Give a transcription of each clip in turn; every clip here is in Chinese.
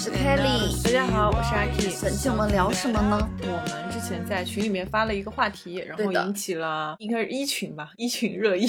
是 Kelly。大家好，我是阿 K。本期我们聊什么呢？我们之前在群里面发了一个话题，然后引起了应该是一群吧，一群热议。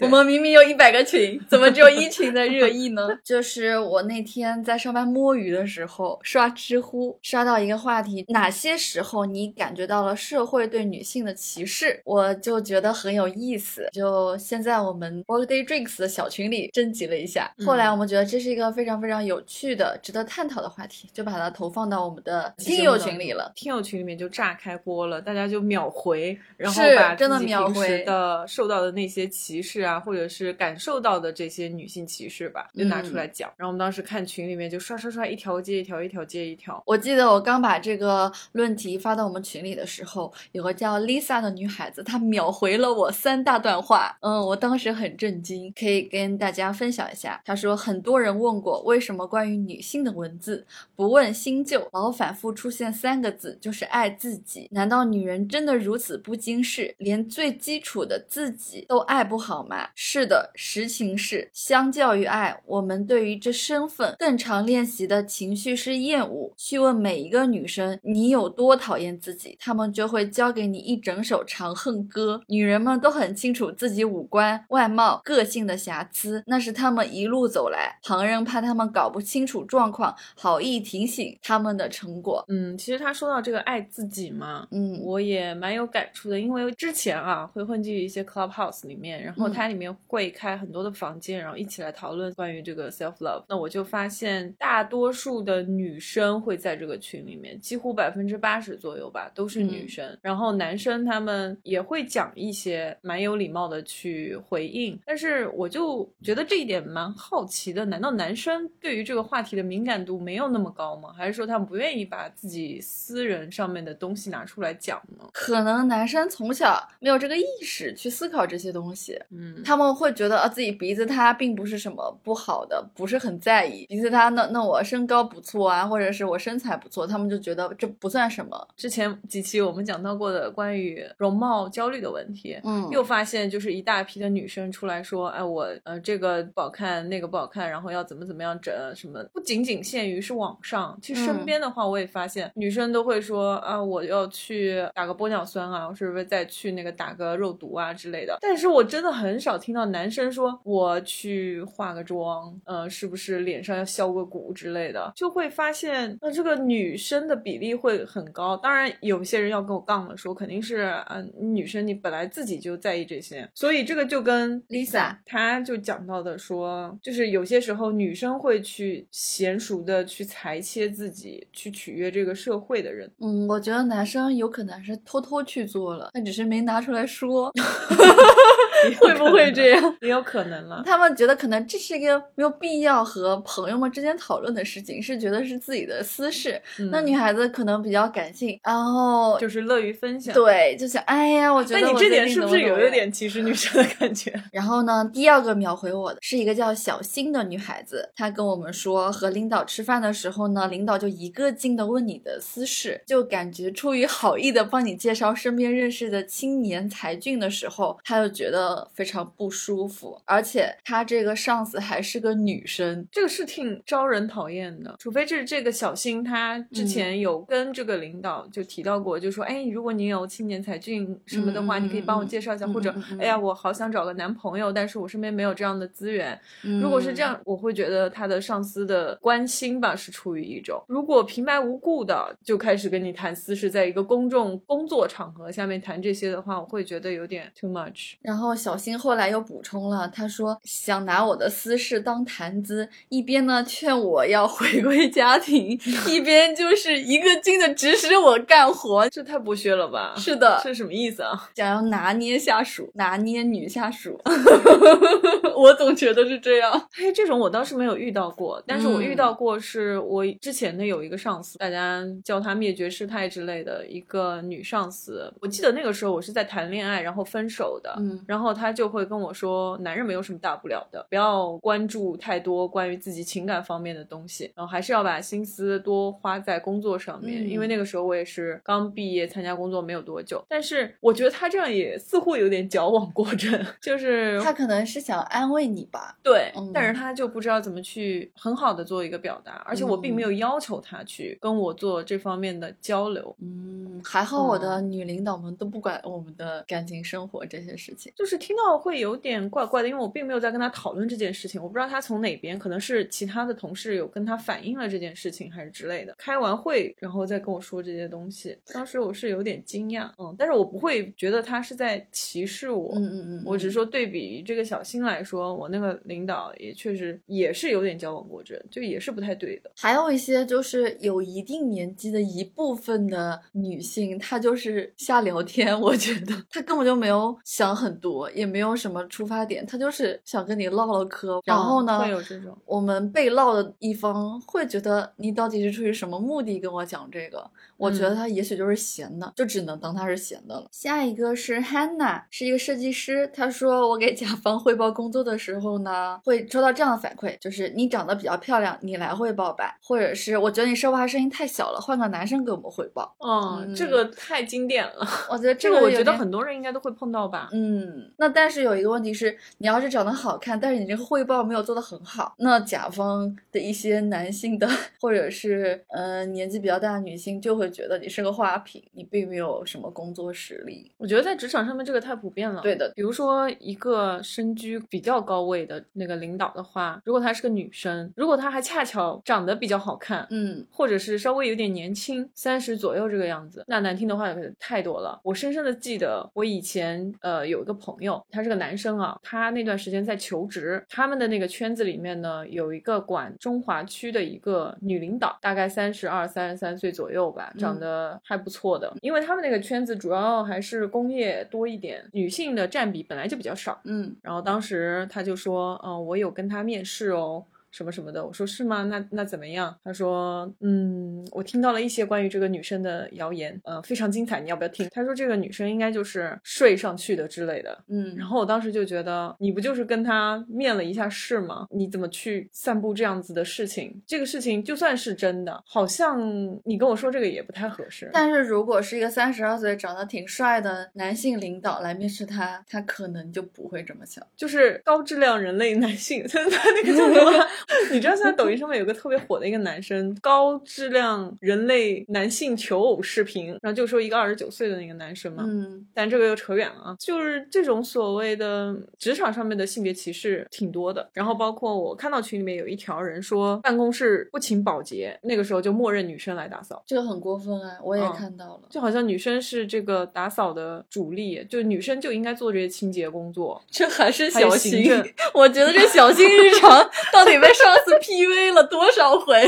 我们明明有一百个群，怎么只有一群在热议呢？就是我那天在上班摸鱼的时候，刷知乎，刷到一个话题：哪些时候你感觉到了社会对女性的歧视？我就觉得很有意思。就现在我们 Workday Drinks 的小群里征集了一下，后来我们觉得这是一个非常非常有趣的、值得探讨的话题，就把它投放到我们的听友群里了。听友群里面就炸开锅了，大家就秒回，然后把真的秒回的受到的那些歧视啊，或者是感受到的这些女性歧视吧，就拿嗯出来讲。然后我们当时看群里面就刷刷刷，一条接一条，一条接一条。我记得我刚把这个论题发到我们群里的时候，有个叫 Lisa 的女孩子，她秒回了我三大段话。嗯，我当时很震惊，可以跟大家分享一下。她说，很多人问过为什么关于女性的文字不问新旧，老反复出现三个字，就是爱自己。难道女人真的如此不经事，连最基础的自己都爱不好吗？是的，实情是，相较于爱，我们对于这身份更常练习的情绪是厌恶。去问每一个女生，你有多讨厌自己，她们就会教给你一整首长恨歌。女人们都很清楚自己五官、外貌、个性的瑕疵，那是她们一路走来，旁人怕她们搞不清楚状况，好意提醒她们的成果。嗯，其实他说到这个爱自己嘛，嗯，我也蛮有感触的，因为之前啊会混迹于一些 clubhouse 里面，然后嗯它里面会开很多的房间，然后一起来讨论关于这个 self love。那我就发现大多数的女生会在这个群里面，几乎百分之八十左右吧都是女嗯生，然后男生他们也会讲一些蛮有礼貌的去回应，但是我就觉得这一点蛮好奇的，难道男生对于这个话题的敏感度没有那么高吗？还是说他们不愿意把自己私人上面的东西拿出来讲呢？可能男生从小没有这个意识去思考这些东西，嗯，他们会觉得啊自己鼻子塌并不是什么不好的，不是很在意鼻子塌。那那我身高不错啊，或者是我身材不错，他们就觉得这不算什么。之前几期我们讲到过的关于容貌焦虑的问题，嗯，又发现就是一大批的女生出来说，哎，我呃这个不好看，那个不好看，然后要怎么怎么样整什么，不仅仅限于是网上，其实身嗯边的话，我也发现、女生都会说啊，我要去打个玻尿酸啊，我是不是再去那个打个肉毒啊之类的。但是我真的很少听到男生说我去化个妆，呃，是不是脸上要削个骨之类的，就会发现呃这个女生的比例会很高。当然，有些人要跟我杠了，说肯定是嗯、呃女生你本来自己就在意这些，所以这个就跟 Lisa 她就讲到的说，就是有些时候女生会去娴熟的去裁切自己，去取悦这个社会的人。嗯，我觉得男生有可能是偷偷去做了，但只是没拿出来说，会不会这样？也有可能了。他们觉得可能这是一个没有必要和朋友们之间讨论的事情，是觉得是自己的私事。那嗯女孩子可能比较感性，然后就是乐于分享。，对，就想哎呀，我觉得但你这点是不是有一点歧视女生的感觉？然后呢，第二个秒回我的是一个叫小新的女孩子，她跟我们说，和领导吃饭的时候呢，领导就一个劲的问你的私事，就感觉出于好意的帮你介绍身边认识的青年才俊的时候，她就觉得非常不舒服，而且她这个上司还是个女生，这个是挺招人讨厌的，除非这这个小新他之嗯。前有跟这个领导就提到过，就说，哎，如果你有青年才俊什么的话，你可以帮我嗯介绍一下，嗯或者哎呀，我好想找个男朋友，但是我身边没有这样的资源。如果是这嗯。样，我会觉得他的上司的关心吧是出于一种，如果平白无故的就开始跟你谈私事，在一个公众工作场合下面谈这些的话，我会觉得有点 too much。然后小新后来又补充了，他说想拿我的私事当谈资，一边呢劝我要回归家庭，一边就是一个劲的指使我干活，这太剥削了吧？是的是什么意思啊？想要拿捏下属，拿捏女下属。我总觉得是这样。嘿，这种我倒是没有遇到过，但是我遇嗯到过，是我之前的有一个上司，大家叫他灭绝师太之类的一个女上司。我记得那个时候我是在谈恋爱，然后分手的，嗯然后后他就会跟我说，男人没有什么大不了的，不要关注太多关于自己情感方面的东西，然后还是要把心思多花在工作上面。嗯因为那个时候我也是刚毕业参加工作没有多久，但是我觉得他这样也似乎有点矫枉过正，就是他可能是想安慰你吧。对，嗯但是他就不知道怎么去很好的做一个表达，而且我并没有要求他去跟我做这方面的交流。嗯，还好我的女领导们都不管我们的感情生活这些事情。就是听到会有点怪怪的，因为我并没有在跟他讨论这件事情，我不知道他从哪边，可能是其他的同事有跟他反映了这件事情，还是之类的。开完会，然后再跟我说这些东西，当时我是有点惊讶，嗯，但是我不会觉得他是在歧视我，嗯嗯嗯，我只是说对比这个小新来说，我那个领导也确实也是有点矫枉过正，就也是不太对的。还有一些就是有一定年纪的一部分的女性，她就是瞎聊天。我觉得她根本就没有想很多，也没有什么出发点，他就是想跟你唠唠嗑。然后呢，嗯会有这种，我们被唠的一方会觉得你到底是出于什么目的跟我讲这个？我觉得嗯他也许就是闲的，就只能当他是闲的了。下一个是 Hannah，是一个设计师。他说我给甲方汇报工作的时候呢，会收到这样的反馈，就是你长得比较漂亮，你来汇报吧，或者是我觉得你说话声音太小了，换个男生给我们汇报。嗯，嗯这个太经典了，我觉得这个我觉得很多人应该都会碰到吧。嗯，那但是有一个问题是，你要是长得好看，但是你这个汇报没有做得很好，那甲方的一些男性的或者是呃年纪比较大的女性就会觉得你是个花瓶，你并没有什么工作实力。我觉得在职场上面这个太普遍了。对的比如说一个身居比较高位的那个领导的话，如果她是个女生，如果她还恰巧长得比较好看，嗯或者是稍微有点年轻，三十左右这个样子，那难听的话也太多了。我深深的记得，我以前呃有一个朋友，他是个男生啊，他那段时间在求职，他们的那个圈子里面呢，有一个管中华区的一个女领导，大概三十二、三十三岁左右吧，长得还不错的。因为他们那个圈子主要还是工业多一点，女性的占比本来就比较少。嗯然后当时他就说，嗯、我有跟他面试哦。什么什么的，我说是吗？那那怎么样？他说，嗯，我听到了一些关于这个女生的谣言，呃，非常精彩，你要不要听？他说这个女生应该就是睡上去的之类的。嗯，然后我当时就觉得，你不就是跟他面了一下试吗？你怎么去散布这样子的事情？这个事情就算是真的，好像你跟我说这个也不太合适。但是如果是一个三十二岁长得挺帅的男性领导来面试他，他可能就不会这么想。就是高质量人类男性，他 他那个叫什么？你知道现在抖音上面有个特别火的一个男生，高质量人类男性求偶视频，然后就说一个二十九岁的那个男生嘛。嗯但这个又扯远了啊，就是这种所谓的职场上面的性别歧视挺多的。然后包括我看到群里面有一条人说办公室不请保洁，那个时候就默认女生来打扫，这个很过分啊，我也嗯看到了。就好像女生是这个打扫的主力，就女生就应该做这些清洁工作。这还是小心，我觉得这小心日常 到底被上次 PUA 了多少回？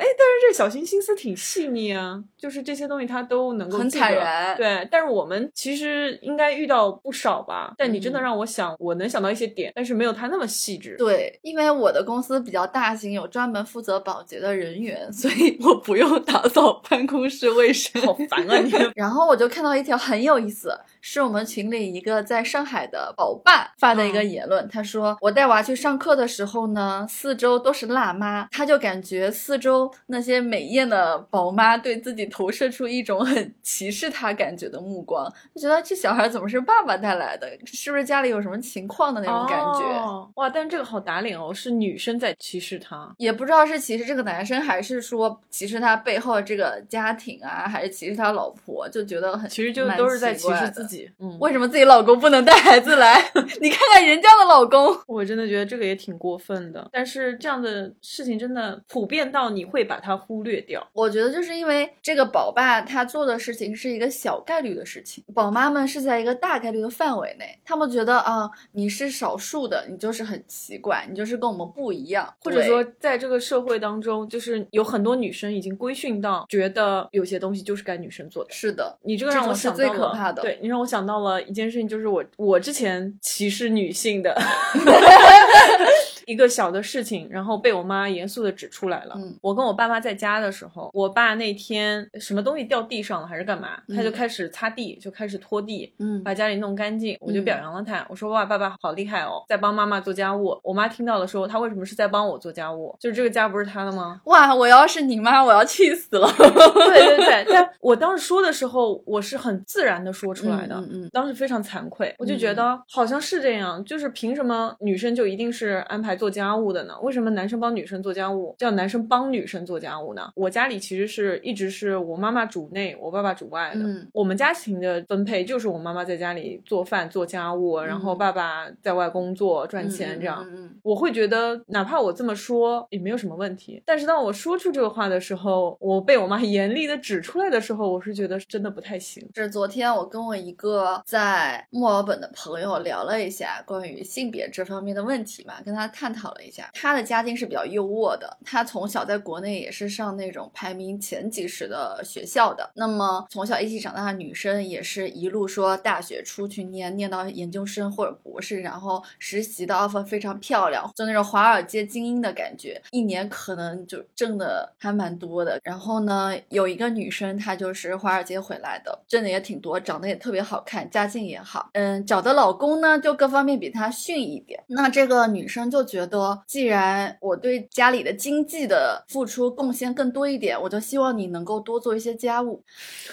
哎，但是这小新心思挺细腻啊，就是这些东西他都能够很坦然对，但是我们其实应该遇到不少吧。但你真的嗯让我想，我能想到一些点，但是没有他那么细致。对，因为我的公司比较大型，有专门负责保洁的人员，所以我不用打扫办公室卫生。好烦啊你！然后我就看到一条很有意思，是我们群里一个在上海的宝爸发的一个嗯言论。他说，我带娃去上课的时候呢，四周都是辣妈，他就感觉四周那些美艳的宝妈对自己投射出一种很歧视他感觉的目光，就觉得这小孩怎么是爸爸带来的？是不是家里有什么情况的那种感觉？哦、哇，但是这个好打脸哦，是女生在歧视他。也不知道是歧视这个男生，还是说歧视他背后这个家庭啊，还是歧视他老婆，就觉得很其实就都是在歧视自己。嗯，为什么自己老公不能带孩子来？你看看人家的老公，我真的觉得这个也挺过分的。但是这样的事情真的普遍到你会把它忽略掉。我觉得就是因为这个宝爸他做的事情是一个小概率的事情，宝妈们是在一个大概率的范围内，他们觉得啊，你是少数的，你就是很奇怪，你就是跟我们不一样，或者说，在这个社会当中，就是有很多女生已经规训到，觉得有些东西就是该女生做的。是的，你这个让我是最想到了，可怕的对你让我想到了一件事情，就是我我之前歧视女性的一 个小的事情，然后被我妈严肃的指出来了。嗯我跟我爸妈在家的时候，我爸那天什么东西掉地上了还是干嘛，他就嗯开始擦地，就开始拖地，嗯把家里弄干净，我就嗯表扬了他。我说哇，爸爸好厉害哦，在帮妈妈做家务。我妈听到了说，他为什么是在帮我做家务？就是这个家不是他的吗？哇，我要是你妈，我要气死了。对对对，但我当时说的时候，我是很自然的说出来的，嗯嗯嗯当时非常惭愧，我就觉得好像是这样，就是凭什么女生就一定是安排做家务的呢？为什么男生帮女生做家务，叫男生帮女生做家务呢？我家里其实是一直是我妈妈主内，我爸爸主外的。嗯我们家庭的分配就是我妈妈在家里做饭做家务，然后爸爸在外工作赚钱这样。我会觉得，哪怕我这么说也没有什么问题。但是当我说出这个话的时候，我被我妈严厉的指出来的时候，我是觉得真的不太行。是昨天我跟我一个在墨尔本的朋友聊了一下关于性别这方面的问题嘛，跟他探讨考了一下。他的家境是比较优渥的，他从小在国内也是上那种排名前几十的学校的。那么从小一起长大的女生也是一路说大学出去念，念到研究生或者博士，然后实习的 offer 非常漂亮，就那种华尔街精英的感觉，一年可能就挣的还蛮多的。然后呢，有一个女生她就是华尔街回来的，挣的也挺多，长得也特别好看，家境也好。嗯，找的老公呢就各方面比她逊一点。那这个女生就觉得，既然我对家里的经济的付出贡献更多一点，我就希望你能够多做一些家务。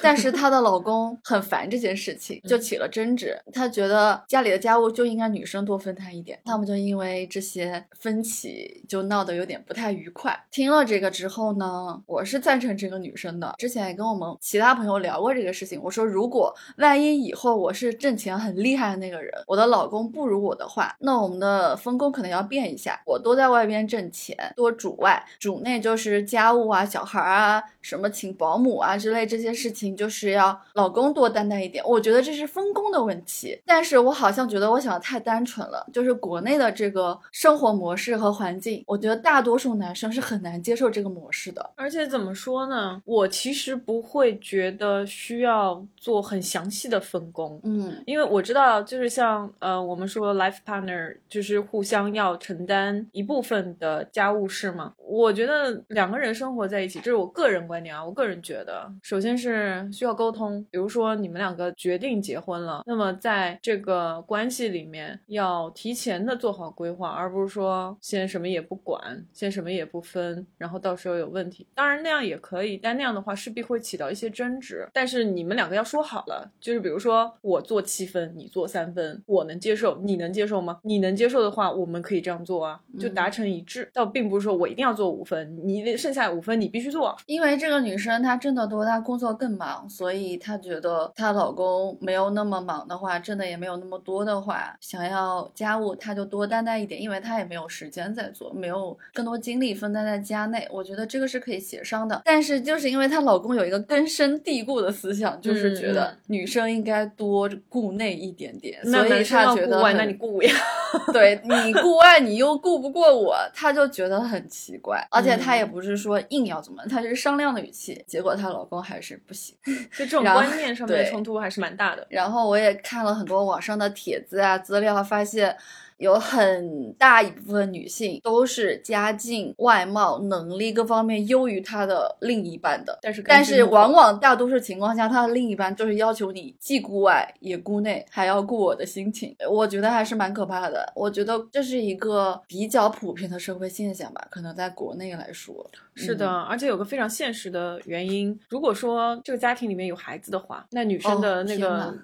但是她的老公很烦这件事情，就起了争执。他觉得家里的家务就应该女生多分摊一点，他们就因为这些分歧就闹得有点不太愉快。听了这个之后呢，我是赞成这个女生的。之前也跟我们其他朋友聊过这个事情，我说如果万一以后我是挣钱很厉害的那个人，我的老公不如我的话，那我们的分工可能要变一下，我多在外边挣钱，多主外，主内就是家务啊、小孩啊、什么请保姆啊之类这些事情，就是要老公多担待一点。我觉得这是分工的问题，但是我好像觉得我想的太单纯了，就是国内的这个生活模式和环境，我觉得大多数男生是很难接受这个模式的。而且怎么说呢？我其实不会觉得需要做很详细的分工，嗯因为我知道，就是像呃，我们说 life partner 就是互相要承担一部分的家务事吗。我觉得两个人生活在一起，这是我个人观点啊，我个人觉得，首先是需要沟通。比如说你们两个决定结婚了，那么在这个关系里面要提前的做好规划，而不是说先什么也不管，先什么也不分，然后到时候有问题。当然那样也可以，但那样的话势必会起到一些争执。但是你们两个要说好了，就是比如说我做七分，你做三分，我能接受，你能接受吗？你能接受的话，我们可以这样做啊，就达成一致。倒并不是说我一定要做五分，你剩下五分你必须做。因为这个女生她挣得多，她工作更忙，所以她觉得她老公没有那么忙的话，挣的也没有那么多的话，想要家务她就多担待一点，因为她也没有时间在做，没有更多精力分担在家内。我觉得这个是可以协商的，但是就是因为她老公有一个根深蒂固的思想，就是觉嗯得嗯女生应该多顾内一点点，那所以她觉得那你顾呀。对你顾外，你又顾不过我，他就觉得很奇怪。而且他也嗯不是说硬要怎么，他就是商量的语气。结果她老公还是不行。就这种观念上 面的冲突还是蛮大的。然后我也看了很多网上的帖子啊资料，发现有很大一部分女性都是家境、外貌、能力各方面优于她的另一半的。但是但是往往大多数情况下，她的另一半就是要求你既顾外也顾内，还要顾我的心情。我觉得还是蛮可怕的。我觉得这是一个比较普遍的社会现象吧，可能在国内来说。是的，嗯而且有个非常现实的原因，如果说这个家庭里面有孩子的话，那女生哦的那个。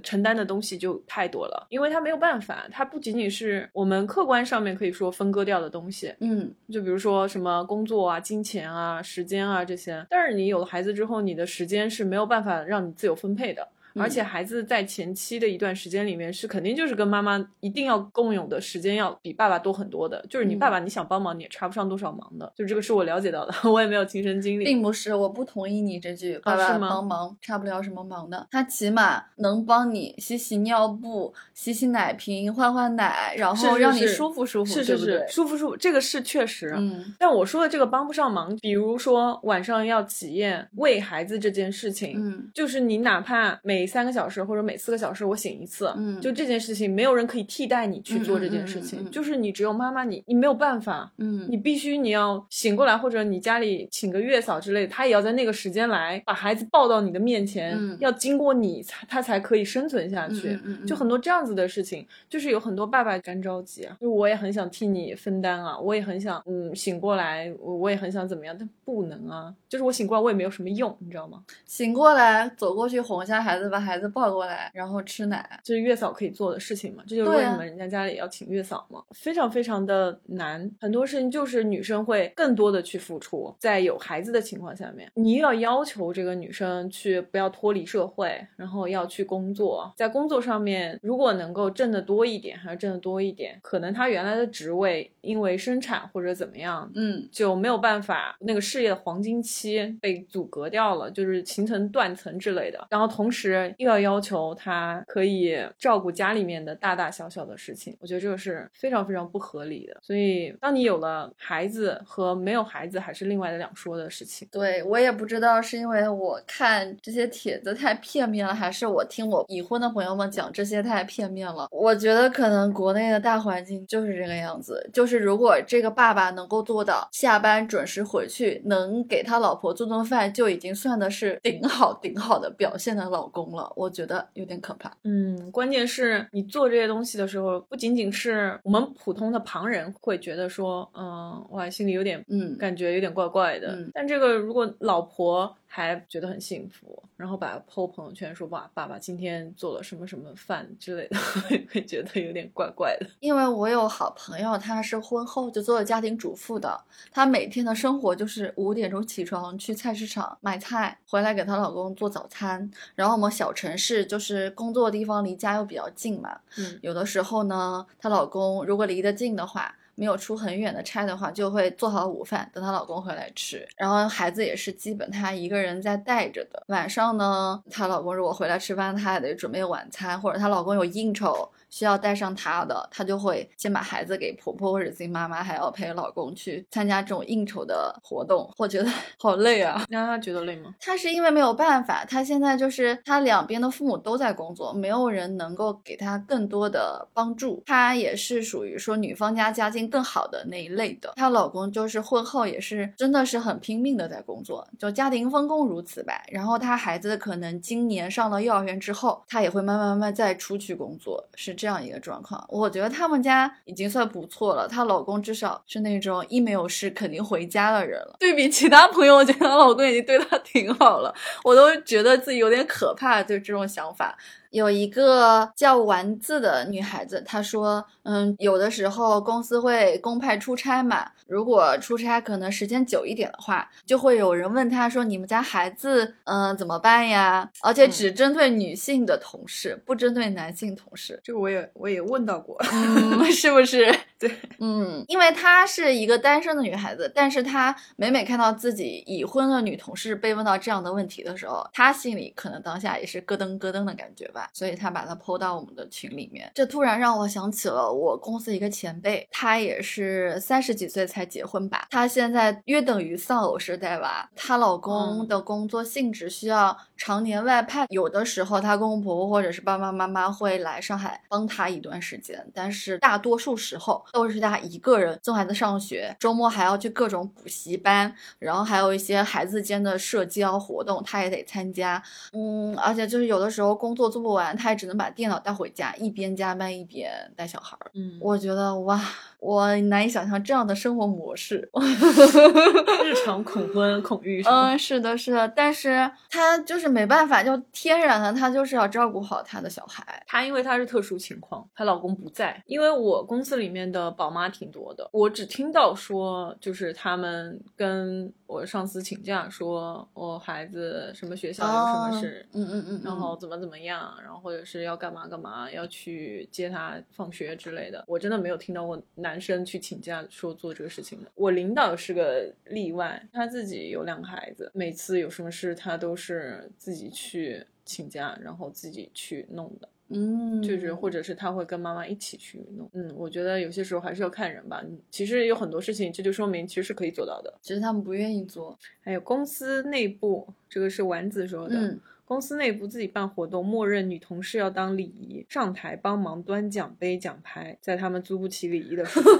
承担的东西就太多了，因为它没有办法，它不仅仅是我们客观上面可以说分割掉的东西，嗯，就比如说什么工作啊、金钱啊、时间啊这些。但是你有了孩子之后，你的时间是没有办法让你自由分配的。而且孩子在前期的一段时间里面，是肯定就是跟妈妈一定要共有的时间要比爸爸多很多的。就是你嗯爸爸你想帮忙，你也插不上多少忙的。就这个是我了解到的，我也没有亲身经历。并不是，我不同意你这句“爸爸帮忙插不了什么忙的”，他起码能帮你洗洗尿布、洗洗奶瓶、换换奶，然后让你舒服舒服，是是是？舒服舒服，这个是确实。嗯但我说的这个帮不上忙，比如说晚上要起夜喂孩子这件事情，嗯就是你哪怕每每三个小时或者每四个小时我醒一次，嗯。就这件事情没有人可以替代你去做这件事情，嗯嗯嗯。嗯就是你只有妈妈你，你没有办法，嗯。你必须你要醒过来，或者你家里请个月嫂之类的，他也要在那个时间来把孩子抱到你的面前，嗯要经过你才他才可以生存下去。嗯嗯嗯。就很多这样子的事情，就是有很多爸爸干着急啊，就我也很想替你分担啊，我也很想嗯醒过来，我我也很想怎么样，但不能啊，就是我醒过来我也没有什么用，你知道吗？醒过来，走过去哄一下孩子，把孩子抱过来，然后吃奶。这是月嫂可以做的事情嘛？这就是为什么人家家里要请月嫂嘛，非常非常的难。很多事情就是女生会更多的去付出，在有孩子的情况下面，你又要要求这个女生去不要脱离社会，然后要去工作，在工作上面如果能够挣得多一点，还是挣得多一点，可能她原来的职位因为生产或者怎么样，嗯就没有办法，那个事业的黄金期被阻隔掉了，就是形成断层之类的。然后同时又要要求他可以照顾家里面的大大小小的事情，我觉得这个是非常非常不合理的。所以，当你有了孩子和没有孩子还是另外的两说的事情。对我也不知道是因为我看这些帖子太片面了，还是我听我已婚的朋友们讲这些太片面了。我觉得可能国内的大环境就是这个样子，就是如果这个爸爸能够做到下班准时回去，能给他老婆做顿饭，就已经算的是顶好顶好的表现的老公了。我觉得有点可怕。嗯，关键是你做这些东西的时候，不仅仅是我们普通的旁人会觉得说，嗯，哇，心里有点嗯感觉有点怪怪的。嗯但这个如果老婆还觉得很幸福，然后把 PO 朋友圈说哇，爸爸今天做了什么什么饭之类的，会觉得有点怪怪的。因为我有好朋友，她是婚后就做了家庭主妇的，她每天的生活就是五点钟起床去菜市场买菜，回来给她老公做早餐。然后我们小城市就是工作的地方离家又比较近嘛，嗯有的时候呢，她老公如果离得近的话。没有出很远的差的话，就会做好午饭等她老公回来吃。然后孩子也是基本她一个人在带着的。晚上呢，她老公如果回来吃饭，她还得准备晚餐，或者她老公有应酬需要带上她的，她就会先把孩子给婆婆或者自己妈妈，还要陪老公去参加这种应酬的活动。我觉得 好累啊。那她觉得累吗？她是因为没有办法，她现在就是她两边的父母都在工作，没有人能够给她更多的帮助。她也是属于说女方家家境更好的那一类的。她老公就是婚后也是真的是很拼命的在工作，就家庭分工如此吧。然后她孩子可能今年上了幼儿园之后，她也会慢慢慢慢再出去工作，是这样一个状况。我觉得他们家已经算不错了，她老公至少是那种一没有事肯定回家的人了。对比其他朋友，我觉得她老公已经对她挺好了。我都觉得自己有点可怕，就这种想法。有一个叫丸子的女孩子，她说，嗯，有的时候公司会公派出差嘛，如果出差可能时间久一点的话，就会有人问她说，你们家孩子，嗯，怎么办呀？而且只针对女性的同事，不针对男性同事。这个我也我也问到过。嗯，是不是？对，嗯，因为她是一个单身的女孩子，但是她每每看到自己已婚的女同事被问到这样的问题的时候，她心里可能当下也是咯噔咯噔的感觉吧，所以她把它抛到我们的群里面。这突然让我想起了我公司一个前辈，她也是三十几岁才结婚吧，她现在约等于丧偶式带娃，她老公嗯。的工作性质需要常年外派，有的时候她公公婆婆或者是爸爸妈妈会来上海帮她一段时间，但是大多数时候都是他一个人送孩子上学，周末还要去各种补习班，然后还有一些孩子间的社交活动，他也得参加。嗯，而且就是有的时候工作做不完，他也只能把电脑带回家，一边加班一边带小孩儿。嗯，我觉得哇，我难以想象这样的生活模式。日常恐婚恐育？嗯，是的，是的，但是她就是没办法，就天然的她就是要照顾好她的小孩。她因为她是特殊情况，她老公不在。因为我公司里面的宝妈挺多的，我只听到说，就是他们跟我上司请假，说我孩子什么学校有什么事，嗯嗯嗯，然后怎么怎么样，然后或者是要干嘛干嘛，要去接他放学之类的。我真的没有听到过男生去请假说做这个事情的。我领导是个例外，他自己有两个孩子，每次有什么事他都是自己去请假，然后自己去弄的。嗯，就是或者是他会跟妈妈一起去弄。嗯，我觉得有些时候还是要看人吧。其实有很多事情，这就说明其实是可以做到的。只是他们不愿意做。还有公司内部，这个是丸子说的。嗯公公司内部自己办活动，默认女同事要当礼仪，上台帮忙端奖杯、奖牌，在他们租不起礼仪的时候。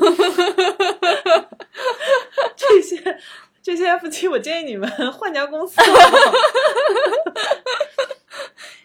这些这些夫妻，我建议你们 换家公司。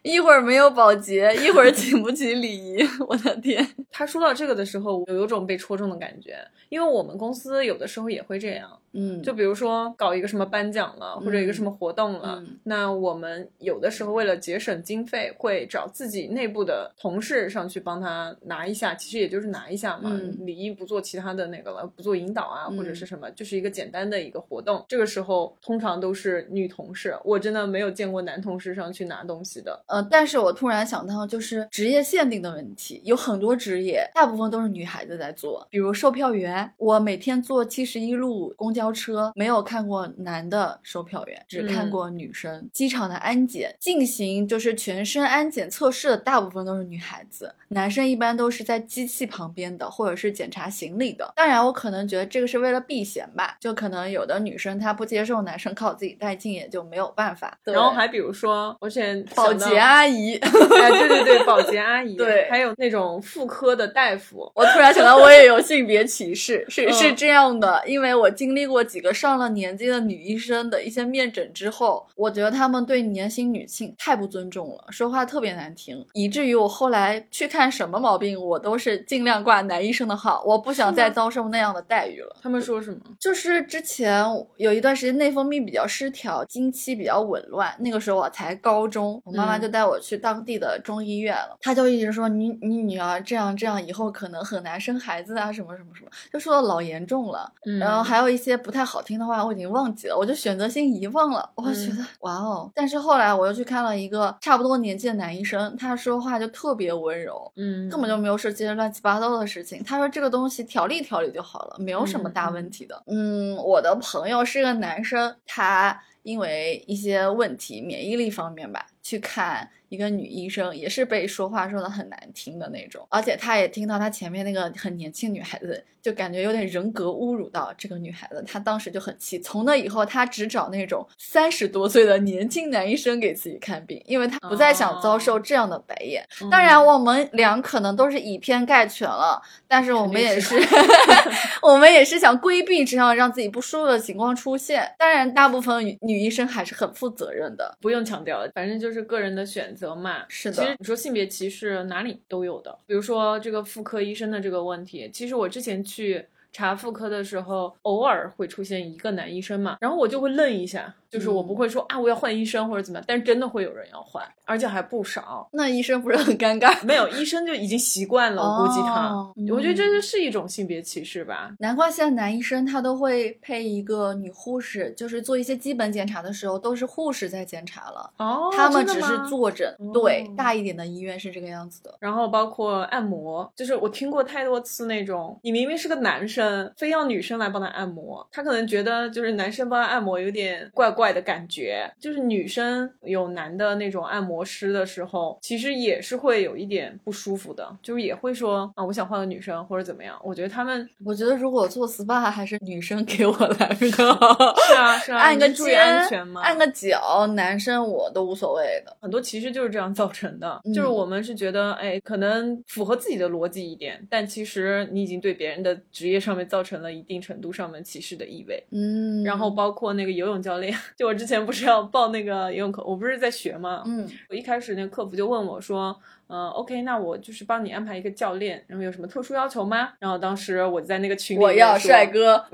一会儿没有保洁，一会儿请不起礼仪，我的天！他说到这个的时候，我有种被戳中的感觉，因为我们公司有的时候也会这样。嗯，就比如说搞一个什么颁奖了，或者一个什么活动了，嗯那我们有的时候为了节省经费，会找自己内部的同事上去帮他拿一下，其实也就是拿一下嘛，嗯礼仪不做其他的那个了，不做引导啊，嗯或者是什么，就是一个简单的一个活动。这个时候通常都是女同事，我真的没有见过男同事上去拿东西的。呃，但是我突然想到，就是职业限定的问题，有很多职业，大部分都是女孩子在做，比如售票员。我每天坐七十一路公交车，没有看过男的售票员，只看嗯过女生。机场的安检进行就是全身安检测试的，大部分都是女孩子，男生一般都是在机器旁边的，或者是检查行李的。当然，我可能觉得这个是为了避嫌吧，就可能有的女生她不接受男生靠自己带进，也就没有办法。然后还比如说，我选保洁阿姨。哎，对对对，保洁阿 姨，对还有那种妇科的大夫，我突然想到，我也有性别歧视，是 嗯是这样的，因为我经历过几个上了年纪的女医生的一些面诊之后，我觉得他们对年轻女性太不尊重了，说话特别难听，以至于我后来去看什么毛病，我都是尽量挂男医生的号，我不想再遭受那样的待遇了。他们说什么？就是之前有一段时间内分泌比较失调，经期比较紊乱，那个时候我才高中，我妈妈嗯就带我去当地的中医院了，她就一直说你你女儿这样这样，以后可能很难生孩子啊，什么什么什么，就说的老严重了。嗯然后还有一些不太好听的话，我已经忘记了，我就选择性遗忘了。我觉得、哇哦，但是后来我又去看了一个差不多年纪的男医生，他说话就特别温柔，嗯，根本就没有涉及乱七八糟的事情。他说这个东西调理调理就好了，没有什么大问题的。嗯我的朋友是个男生，他因为一些问题，免疫力方面吧，去看一个女医生，也是被说话说的很难听的那种，而且她也听到她前面那个很年轻女孩子，就感觉有点人格侮辱到这个女孩子，她当时就很气。从那以后，她只找那种三十多岁的年轻男医生给自己看病，因为她不再想遭受这样的白眼。嗯当然，我们俩可能都是以偏概全了，但是我们也是，肯 我们也是想规避这样让自己不舒服的情况出现。当然，大部分女女医生还是很负责任的。不用强调，反正就是个人的选择嘛。是的其实你说性别歧视哪里都有的，比如说这个妇科医生的这个问题，其实我之前去。查妇科的时候，偶尔会出现一个男医生嘛，然后我就会愣一下，就是我不会说、啊我要换医生或者怎么样，但是真的会有人要换，而且还不少。那医生不是很尴尬？没有医生就已经习惯了，我估计他，哦我觉得这嗯是一种性别歧视吧。难怪现在男医生他都会配一个女护士，就是做一些基本检查的时候都是护士在检查了，哦他们只是坐诊。对哦，大一点的医院是这个样子的。然后包括按摩，就是我听过太多次那种，你明明是个男生，非要女生来帮他按摩，他可能觉得就是男生帮他按摩有点怪怪的感觉。就是女生有男的那种按摩师的时候，其实也是会有一点不舒服的，就是也会说啊，我想换个女生或者怎么样。我觉得他们我觉得如果做 SPA 还是女生给我来比较好。是啊是啊，按个你注意安全嘛，按个脚，男生我都无所谓的。很多其实就是这样造成的，嗯就是我们是觉得，哎，可能符合自己的逻辑一点，但其实你已经对别人的职业上面造成了一定程度上面歧视的意味。嗯，然后包括那个游泳教练，就我之前不是要报那个游泳课，我不是在学吗？嗯我一开始那个客服就问我说，嗯、o k 那我就是帮你安排一个教练，然后有什么特殊要求吗？然后当时我就在那个群里我要帅哥。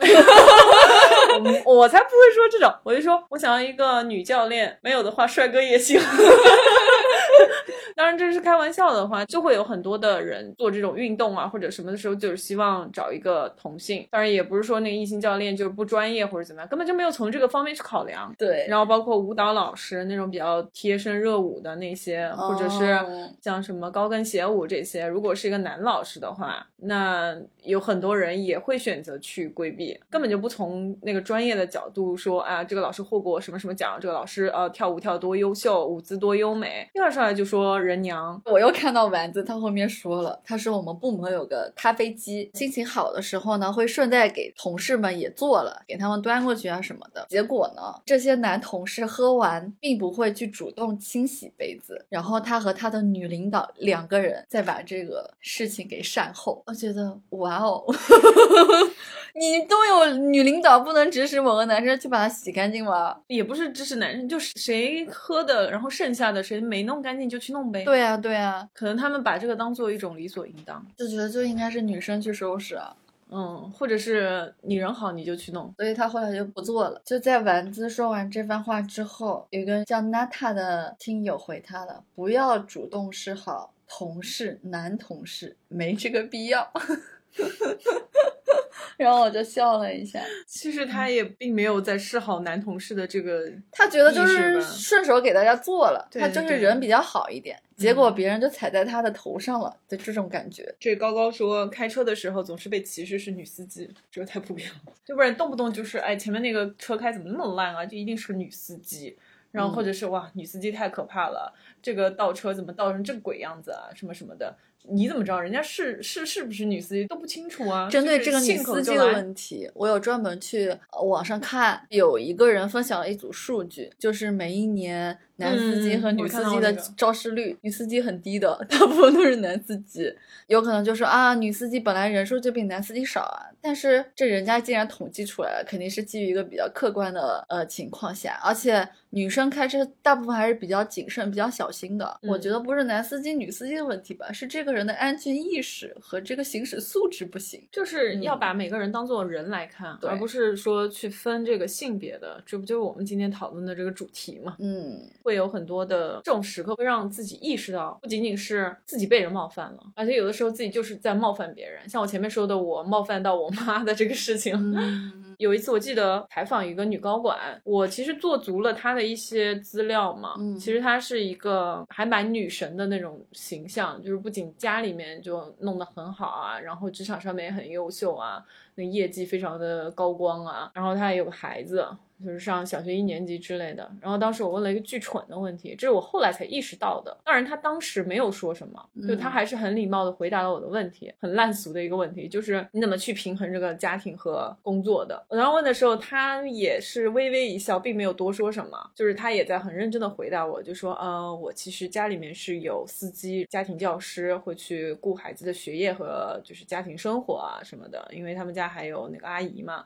我我才不会说这种，我就说我想要一个女教练，没有的话帅哥也行。当然这是开玩笑的话，就会有很多的人做这种运动啊或者什么的时候，就是希望找一个同性。当然也不是说那个异性教练就是不专业或者怎么样，根本就没有从这个方面去考量。对，然后包括舞蹈老师那种比较贴身热舞的那些，或者是哦像什么高跟鞋舞这些，如果是一个男老师的话，那有很多人也会选择去规避，根本就不从那个专业的角度说啊，这个老师获过什么什么奖，这个老师呃跳舞跳得多优秀，舞姿多优美，第二上来就说人娘。我又看到丸子，他后面说了，他说我们部门有个咖啡机，心情好的时候呢，会顺带给同事们也做了，给他们端过去啊什么的。结果呢，这些男同事喝完，并不会去主动清洗杯子，然后他和他的女领导两个人再把这个事情给善后。我觉得，哇哦，你都有女领导，不能指使某个男生去把它洗干净吗？也不是指使男生，就是谁喝的，然后剩下的谁没弄干净就去弄呗。对啊，对啊，可能他们把这个当做一种理所应当，就觉得就应该是女生去收拾啊。嗯，或者是你人好你就去弄。所以他后来就不做了。就在丸子说完这番话之后，有一个叫 Nata 的听友回他了：不要主动示好，同事男同事没这个必要。然后我就笑了一下。其实他也并没有在示好男同事的这个，他觉得就是顺手给大家做了，对他就是人比较好一点，结果嗯别人就踩在他的头上了，就这种感觉。这高高说开车的时候总是被歧视是女司机，这个太普遍了。要不然动不动就是哎前面那个车开怎么那么烂啊，就一定是个女司机。然后或者是、哇女司机太可怕了，这个倒车怎么倒成这个鬼样子啊，什么什么的。你怎么知道人家是是是不是女司机都不清楚啊？针对这个女司机的问题，我有专门去呃网上看，有一个人分享了一组数据，就是每一年男司机和女司机的肇事率，女司机很低的，大部分都是男司机。有可能就说啊，女司机本来人数就比男司机少啊，但是这人家既然统计出来了，肯定是基于一个比较客观的呃情况下，而且女生开车大部分还是比较谨慎、比较小心的。我觉嗯得不是男司机、女司机的问题吧，是这个人的安全意识和这个行驶素质不行。就是要嗯把每个人当做人来看，对而不是说去分这个性别的。这不就是我们今天讨论的这个主题吗？嗯，会有很多的这种时刻，会让自己意识到，不仅仅是自己被人冒犯了，而且有的时候自己就是在冒犯别人。像我前面说的，我冒犯到我妈的这个事情。嗯有一次我记得采访一个女高管，我其实做足了她的一些资料嘛。嗯其实她是一个还蛮女神的那种形象，就是不仅家里面就弄得很好啊，然后职场上面也很优秀啊，那业绩非常的高光啊，然后他也有个孩子。就是上小学一年级之类的，然后当时我问了一个巨蠢的问题，这是我后来才意识到的。当然，他当时没有说什么，就他嗯还是很礼貌的回答了我的问题，很烂俗的一个问题，就是你怎么去平衡这个家庭和工作的？我当时问的时候，他也是微微一笑，并没有多说什么，就是他也在很认真的回答我，就说，呃，我其实家里面是有司机、家庭教师，会去顾孩子的学业和就是家庭生活啊什么的，因为他们家还有那个阿姨嘛。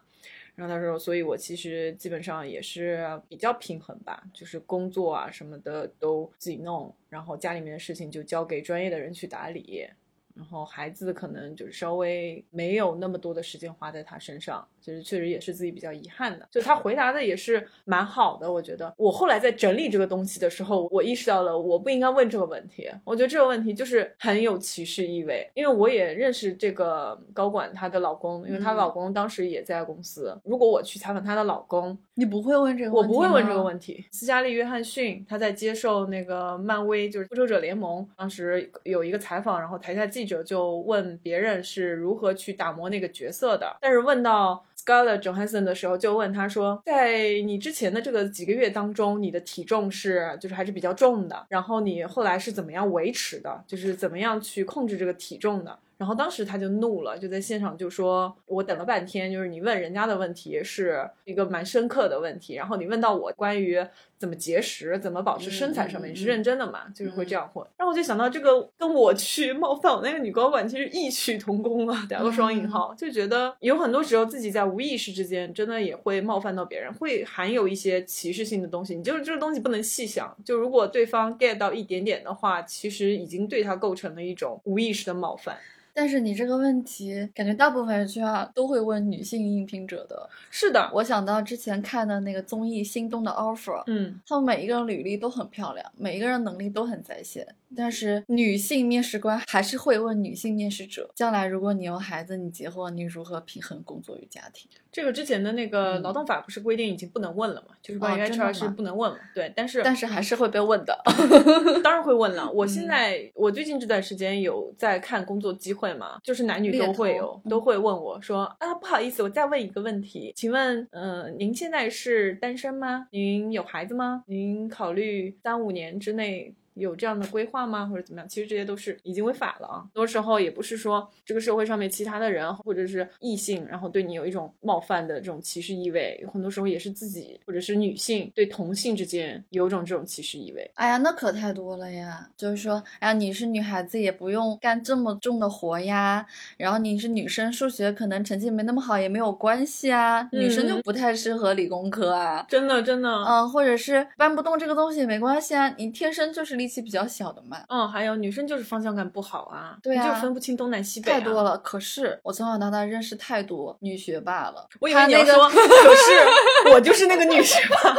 然后他说，所以我其实基本上也是比较平衡吧，就是工作啊什么的都自己弄，然后家里面的事情就交给专业的人去打理，然后孩子可能就是稍微没有那么多的时间花在他身上，就是确实也是自己比较遗憾的。就他回答的也是蛮好的，我觉得。我后来在整理这个东西的时候，我意识到了我不应该问这个问题。我觉得这个问题就是很有歧视意味，因为我也认识这个高管她的老公，因为她嗯老公当时也在公司。如果我去采访她的老公，你不会问这个我问题不会问这个问题。斯嘉丽·约翰逊她在接受那个漫威就是复仇者联盟，当时有一个采访，然后台下记者就问别人是如何去打磨那个角色的，但是问到 Scarlett Johansson 的时候，就问他说，在你之前的这个几个月当中，你的体重是就是还是比较重的，然后你后来是怎么样维持的，就是怎么样去控制这个体重的。然后当时他就怒了，就在现场就说：“我等了半天，就是你问人家的问题是一个蛮深刻的问题，然后你问到我关于怎么节食、怎么保持身材上面，你是认真的嘛？就是会这样混。然后我就想到这个跟我去冒犯我那个女高管其实异曲同工啊，打个双引号，就觉得有很多时候自己在无意识之间真的也会冒犯到别人，会含有一些歧视性的东西。你就是这个东西不能细想，就如果对方 get 到一点点的话，其实已经对他构成了一种无意识的冒犯。但是你这个问题，感觉大部分 HR 都会问女性应聘者的。是的，我想到之前看的那个综艺《心动的 offer》，嗯。他们每一个人履历都很漂亮，每一个人能力都很在线，但是女性面试官还是会问女性面试者，将来如果你有孩子，你结婚，你如何平衡工作与家庭？这个之前的那个嗯劳动法不是规定已经不能问了嘛？就是关于 HR 是不能问了。对，但是但是还是会被问的。当然会问了。我现嗯在我最近这段时间有在看工作机会嘛，就是男女都会有，嗯都会问我说啊，不好意思，我再问一个问题，请问，呃，您现在是单身吗？您有孩子吗？吗您考虑三五年之内？有这样的规划吗？或者怎么样？其实这些都是已经违法了啊。很多时候也不是说这个社会上面其他的人或者是异性，然后对你有一种冒犯的这种歧视意味，很多时候也是自己或者是女性对同性之间有种这种歧视意味。哎呀，那可太多了呀！就是说，哎呀，你是女孩子也不用干这么重的活呀，然后你是女生，数学可能成绩没那么好也没有关系啊，女生就嗯不太适合理工科啊。真的，真的，嗯，或者是搬不动这个东西也没关系啊，你天生就是力气比较小的嘛。嗯，还有女生就是方向感不好啊，对啊就分不清东南西北、啊，太多。了，可是我从小到大认识太多女学霸了。我以为你要说，可是我就是那个女生吧。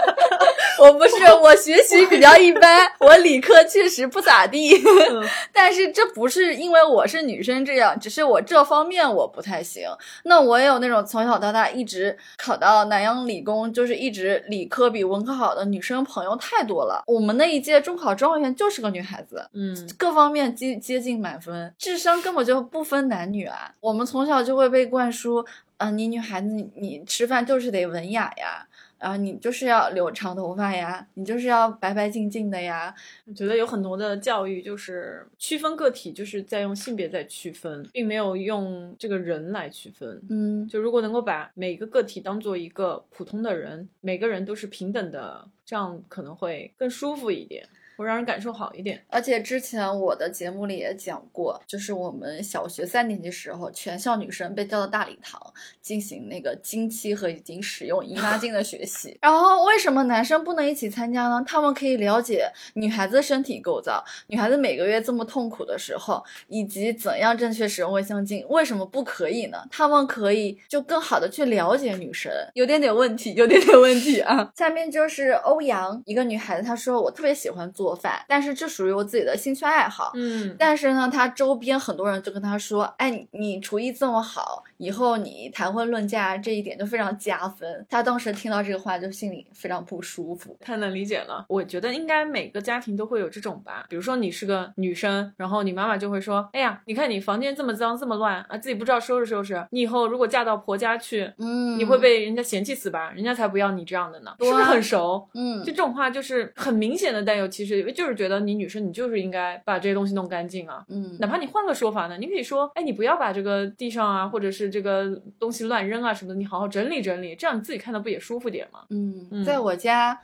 我不是，我学习比较一般，我理科确实不咋地。嗯 但是这不是因为我是女生这样，只是我这方面我不太行。那我也有那种从小到大一直考到南洋理工，就是一直理科比文科好的女生朋友太多了。我们那一届中考状元就是个女孩子。嗯，各方面接接近满分，智商根本就不分男女啊！我们从小就会被灌输，啊、你女孩子你你吃饭就是得文雅呀，啊，你就是要留长头发呀，你就是要白白净净的呀，我觉得有很多的教育就是区分个体，就是在用性别在区分，并没有用这个人来区分。嗯，就如果能够把每个个体当做一个普通的人，每个人都是平等的，这样可能会更舒服一点，会让人感受好一点。而且之前我的节目里也讲过，就是我们小学三年级时候，全校女生被叫到大礼堂进行那个经期和已经使用姨妈巾的学习。然后为什么男生不能一起参加呢？他们可以了解女孩子身体构造，女孩子每个月这么痛苦的时候，以及怎样正确使用卫生巾，为什么不可以呢？他们可以就更好的去了解女生，有点点问题，有点点问题啊。下面就是欧阳，一个女孩子，她说我特别喜欢做饭，但是这属于我自己的兴趣爱好。嗯，但是呢，他周边很多人就跟他说：“哎，你你厨艺这么好，以后你谈婚论嫁这一点就非常加分。”他当时听到这个话，就心里非常不舒服。太能理解了。我觉得应该每个家庭都会有这种吧。比如说你是个女生，然后你妈妈就会说：“哎呀，你看你房间这么脏这么乱啊，自己不知道收拾收拾。你以后如果嫁到婆家去，嗯，你会被人家嫌弃死吧？人家才不要你这样的呢，是不是很熟？”嗯就这种话，就是很明显的带有就是觉得你女生你就是应该把这些东西弄干净啊。嗯哪怕你换个说法呢，你可以说，哎，你不要把这个地上啊，或者是这个东西乱扔啊什么的，你好好整理整理，这样你自己看到不也舒服点吗？嗯，嗯在我家。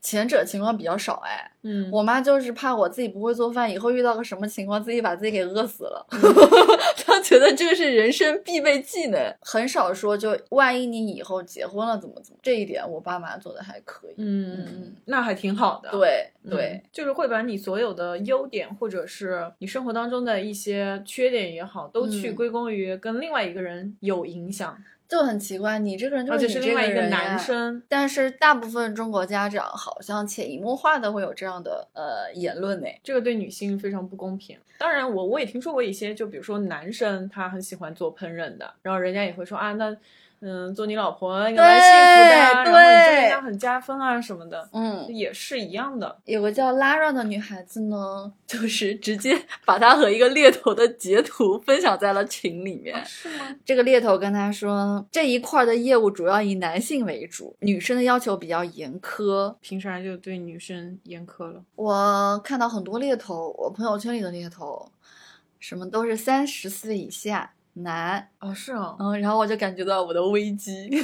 前者情况比较少哎，嗯，我妈就是怕我自己不会做饭，以后遇到个什么情况，自己把自己给饿死了。嗯 她觉得这个是人生必备技能，很少说就万一你以后结婚了怎么怎么，这一点我爸妈做的还可以。嗯嗯嗯，那还挺好的。对嗯对，就是会把你所有的优点，或者是你生活当中的一些缺点也好，都去嗯归功于跟另外一个人有影响，就很奇怪，你这个人就是另外一个男。生。但是大部分中国家长好像潜移默化的会有这样的呃言论呢。这个对女性非常不公平。当然我，我也听说过一些，就比如说男生他很喜欢做烹饪的，然后人家也会说啊，那嗯，做你老婆应该蛮幸福的啊，然后你这对人家很加分啊什么的，嗯，也是一样的。有个叫 Lara 的女孩子呢，就是直接把她和一个猎头的截图分享在了群里面。是吗？这个猎头跟她说，这一块儿的业务主要以男性为主，女生的要求比较严苛。凭啥就对女生严苛了？我看到很多猎头，我朋友圈里的猎头，什么都是三十岁以下男，哦，是哦，嗯，然后我就感觉到我的危机，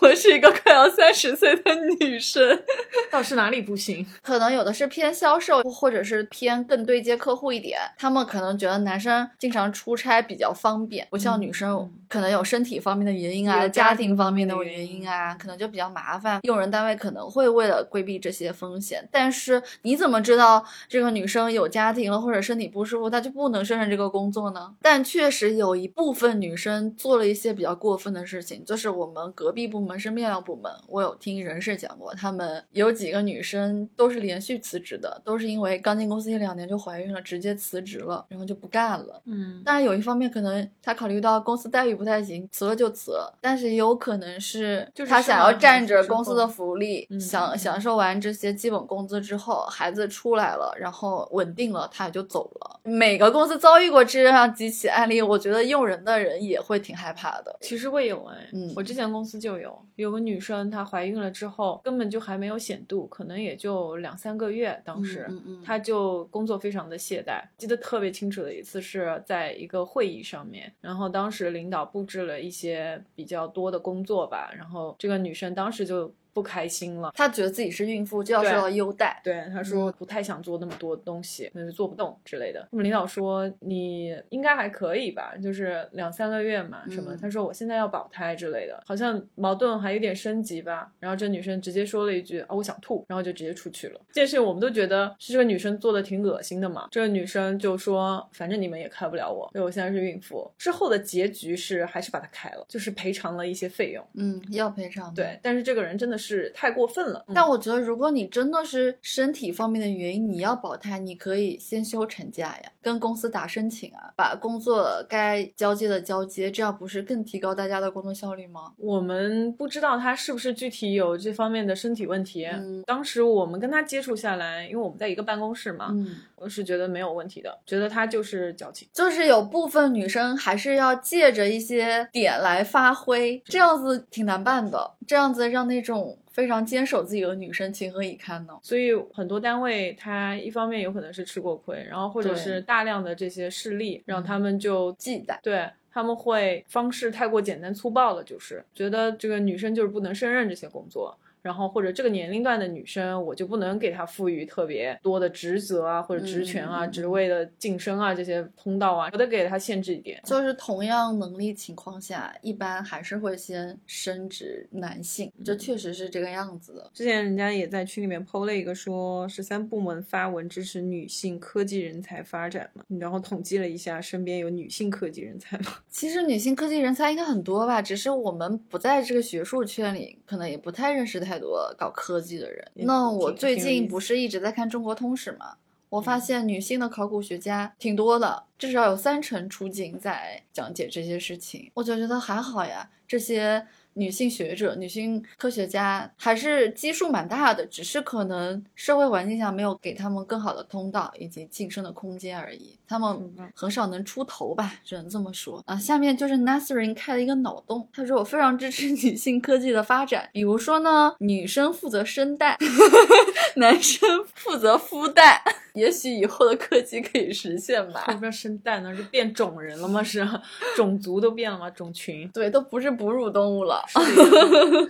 我是一个快要三十岁的女生。到底是哪里不行？可能有的是偏销售，或者是偏更对接客户一点。他们可能觉得男生经常出差比较方便，不像女生嗯可能有身体方面的原因啊、家家庭方面的原因原因啊，可能就比较麻烦。用人单位可能会为了规避这些风险，但是你怎么知道这个女生有家庭了或者身体不舒服，她就不能胜任这个工作呢？但确实有一部分女生做了一些比较过分的事情，就是我们隔壁部门是面料部门，我有听人事讲过，他们有几个女生都是连续辞职的，都是因为刚进公司一两年就怀孕了，直接辞职了，然后就不干了。嗯，当然，有一方面可能他考虑到公司待遇不太行，辞了就辞了，但是也有可能是就是他想要占着公司的福利，嗯享嗯享受完这些基本工资之后，孩子出来了，然后稳定了，他也就走了。每个公司遭遇过这样几起案例，我觉得用人的人也会挺害怕的。其实会有哎，嗯我之前公司就有，有有个女生，她怀孕了之后根本就还没有显肚，可能也就两三个月，当时、嗯嗯嗯她就工作非常的懈怠。记得特别清楚的一次是在一个会议上面，然后当时领导布置了一些比较多的工作吧，然后这个女生当时就不开心了。她觉得自己是孕妇就要受到优待。对，她说不太想做那么多东西，可能做不动之类的。那么领导说你应该还可以吧，就是两三个月嘛，什么？嗯她说我现在要保胎之类的，好像矛盾还有点升级吧。然后这女生直接说了一句啊我想吐，然后就直接出去了。这件事情我们都觉得是这个女生做的挺恶心的嘛。这个女生就说反正你们也开不了我，因为我现在是孕妇。之后的结局是还是把她开了，就是赔偿了一些费用。嗯，要赔偿。对，但是这个人真的是太过分了。但我觉得，如果你真的是身体方面的原因，你要保胎，你可以先休产假呀，跟公司打申请啊，把工作该交接的交接，这样不是更提高大家的工作效率吗？我们不知道他是不是具体有这方面的身体问题。嗯当时我们跟他接触下来，因为我们在一个办公室嘛，嗯，我是觉得没有问题的，觉得他就是矫情。就是有部分女生还是要借着一些点来发挥，这样子挺难办的，这样子让那种非常坚守自己的女生情何以堪呢？所以很多单位，他一方面有可能是吃过亏，然后或者是大量的这些事例，让他们就忌惮。对他们会方式太过简单粗暴了，就是觉得这个女生就是不能胜任这些工作。然后或者这个年龄段的女生，我就不能给她赋予特别多的职责啊，或者职权啊、职位的晋升啊这些通道啊，我得给她限制一点。就是同样能力情况下，一般还是会先升职男性，这确实是这个样子的。之前人家也在群里面 PO 了一个说，十三部门发文支持女性科技人才发展嘛，然后统计了一下，身边有女性科技人才吗？其实女性科技人才应该很多吧，只是我们不在这个学术圈里，可能也不太认识太多搞科技的人。那我最近不是一直在看中国通史嘛，我发嗯现女性的考古学家挺多的，至少有三成出镜在讲解这些事情，我就觉得还好呀。这些女性学者、女性科学家还是基数蛮大的，只是可能社会环境下没有给他们更好的通道以及晋升的空间而已。他们很少能出头吧，只能这么说啊。下面就是 Nasrin 开了一个脑洞，他说我非常支持 女性科技的发展，比如说呢，女生负责生蛋，男生负责孵蛋，也许以后的科技可以实现吧。我不要生蛋呢，是变种人了吗？是 种族都变了吗？种群？对，都不是哺乳动物了。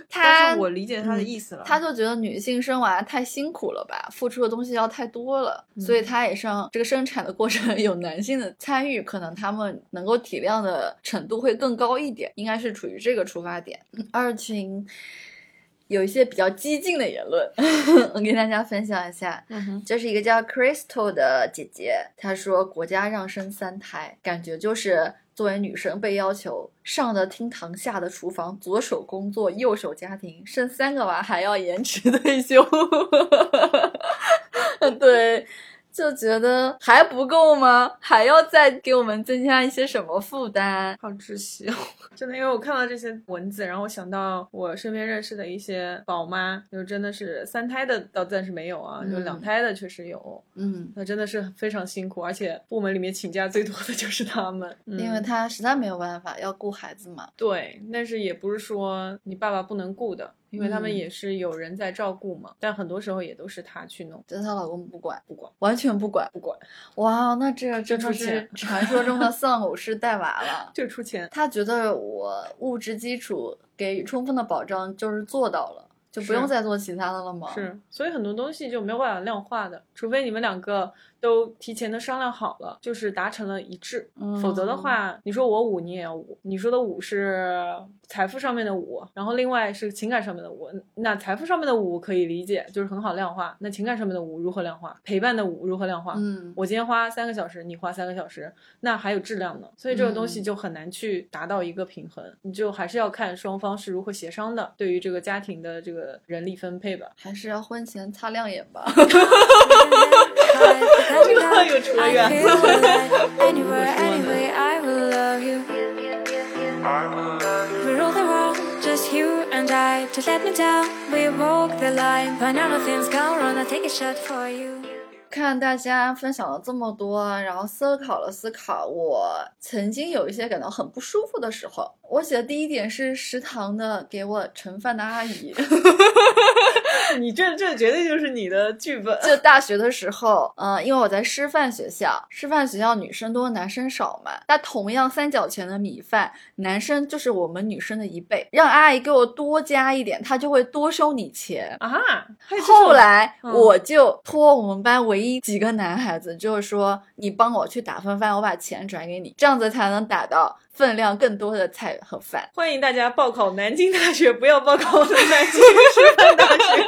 他 但是我理解他的意思了。他就觉得女性生娃太辛苦了吧，付出的东西要太多了，所以他也是让这个生产的过程有男性的参与，可能他们能够体谅的程度会更高一点，应该是处于这个出发点。嗯二群有一些比较激进的言论，我跟大家分享一下。嗯，这是一个叫 Crystal 的姐姐，她说国家让生三胎，感觉就是作为女生被要求上的厅堂，下的厨房，左手工作，右手家庭，生三个娃还要延迟退休。对。就觉得还不够吗？还要再给我们增加一些什么负担？好窒息哦！真的，因为我看到这些文字，然后我想到我身边认识的一些宝妈，就真的是三胎的倒暂时没有啊，就嗯两胎的确实有。嗯，那真的是非常辛苦，而且部门里面请假最多的就是他们，因为他实在没有办法，要顾孩子嘛。对，但是也不是说你爸爸不能顾的，因为他们嗯也是有人在照顾嘛，但很多时候也都是她去弄，但她老公不管，不管完全不管。不管哇，那这这就是出钱 传说中的丧偶式带娃了。就出钱。他觉得我物质基础给予充分的保障，就是做到了，就不用再做其他的了吗？是，所以很多东西就没有办法量化的，除非你们两个都提前的商量好了，就是达成了一致，否则的话，你说我五，你也要五。你说的五是财富上面的五，然后另外是情感上面的五。那财富上面的五可以理解，就是很好量化。那情感上面的五如何量化？陪伴的五如何量化？嗯，我今天花三个小时，你花三个小时，那还有质量呢，所以这个东西嗯就很难去达到一个平衡，你就还是要看双方是如何协商的，对于这个家庭的这个人力分配吧。还是要婚前擦亮眼吧。又扯远 Anywhere, anyway, I will love you. We rule the world, just you and I. Just let me down. We walk the line, but now nothing's gone wrong. I'll take a shot for you. 看大家分享了这么多，然后思考了思考，我曾经有一些感到很不舒服的时候。我写的第一点是食堂的给我盛饭的阿姨。你这这绝对就是你的剧本。就大学的时候，嗯、因为我在师范学校，师范学校女生多，男生少嘛。那同样三角钱的米饭，男生就是我们女生的一倍，让阿姨给我多加一点，她就会多收你钱。啊，后来嗯我就托我们班唯一几个男孩子，就是说你帮我去打份饭，我把钱转给你，这样子才能打到分量更多的菜和饭。欢迎大家报考南京大学，不要报考南京师范大学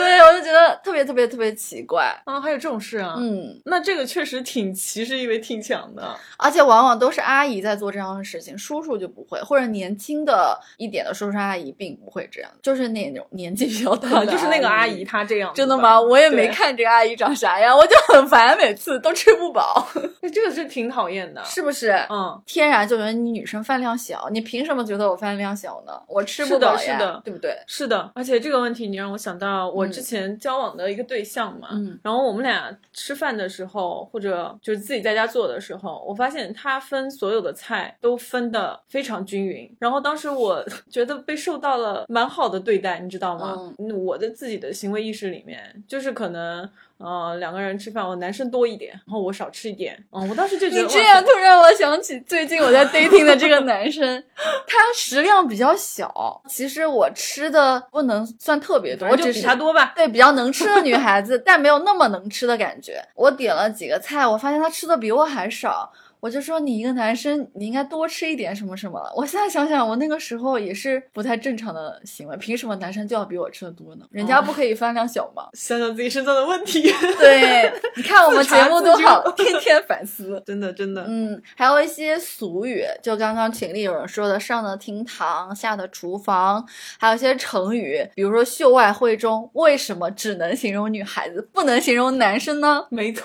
对，我就觉得特别特别特别奇怪。啊！还有这种事啊？嗯，那这个确实挺歧视意味挺强的。而且往往都是阿姨在做这样的事情，叔叔就不会，或者年轻的一点的叔叔阿姨并不会这样，就是那种年纪比较大 就是那个阿姨。她这样，真的吗？？我也没看这个阿姨长啥样，我就很烦，每次都吃不饱，哎 这个是挺讨厌的。是不是？嗯，天然就觉得你女生饭量小，你凭什么觉得我饭量小呢？我吃不饱呀，是的对不对？是的，而且这个问题你让我想到我嗯之前交往的一个对象嘛，嗯。然后我们俩吃饭的时候，或者就是自己在家做的时候，我发现他分所有的菜都分的非常均匀，然后当时我觉得被受到了蛮好的对待，你知道吗？嗯我的自己的行为意识里面，就是可能呃两个人吃饭，我男生多一点，然后我少吃一点，嗯，我当时就觉得你这样突然我想起最近我在 dating 的这个男生，他食量比较小。其实我吃的不能算特别多，我只是他多吧。对比较能吃的女孩子，但没有那么能吃的感觉。我点了几个菜，我发现他吃的比我还少。我就说你一个男生，你应该多吃一点什么什么。我现在想想，我那个时候也是不太正常的行为。凭什么男生就要比我吃的多呢？人家不可以饭量小吗？想想自己身上的问题，对，你看我们节目多好，自天天反思。真的真的，嗯，还有一些俗语，就刚刚群里有人说的“上的厅堂，下的厨房”，还有一些成语，比如说“秀外慧中”，为什么只能形容女孩子，不能形容男生呢？没错。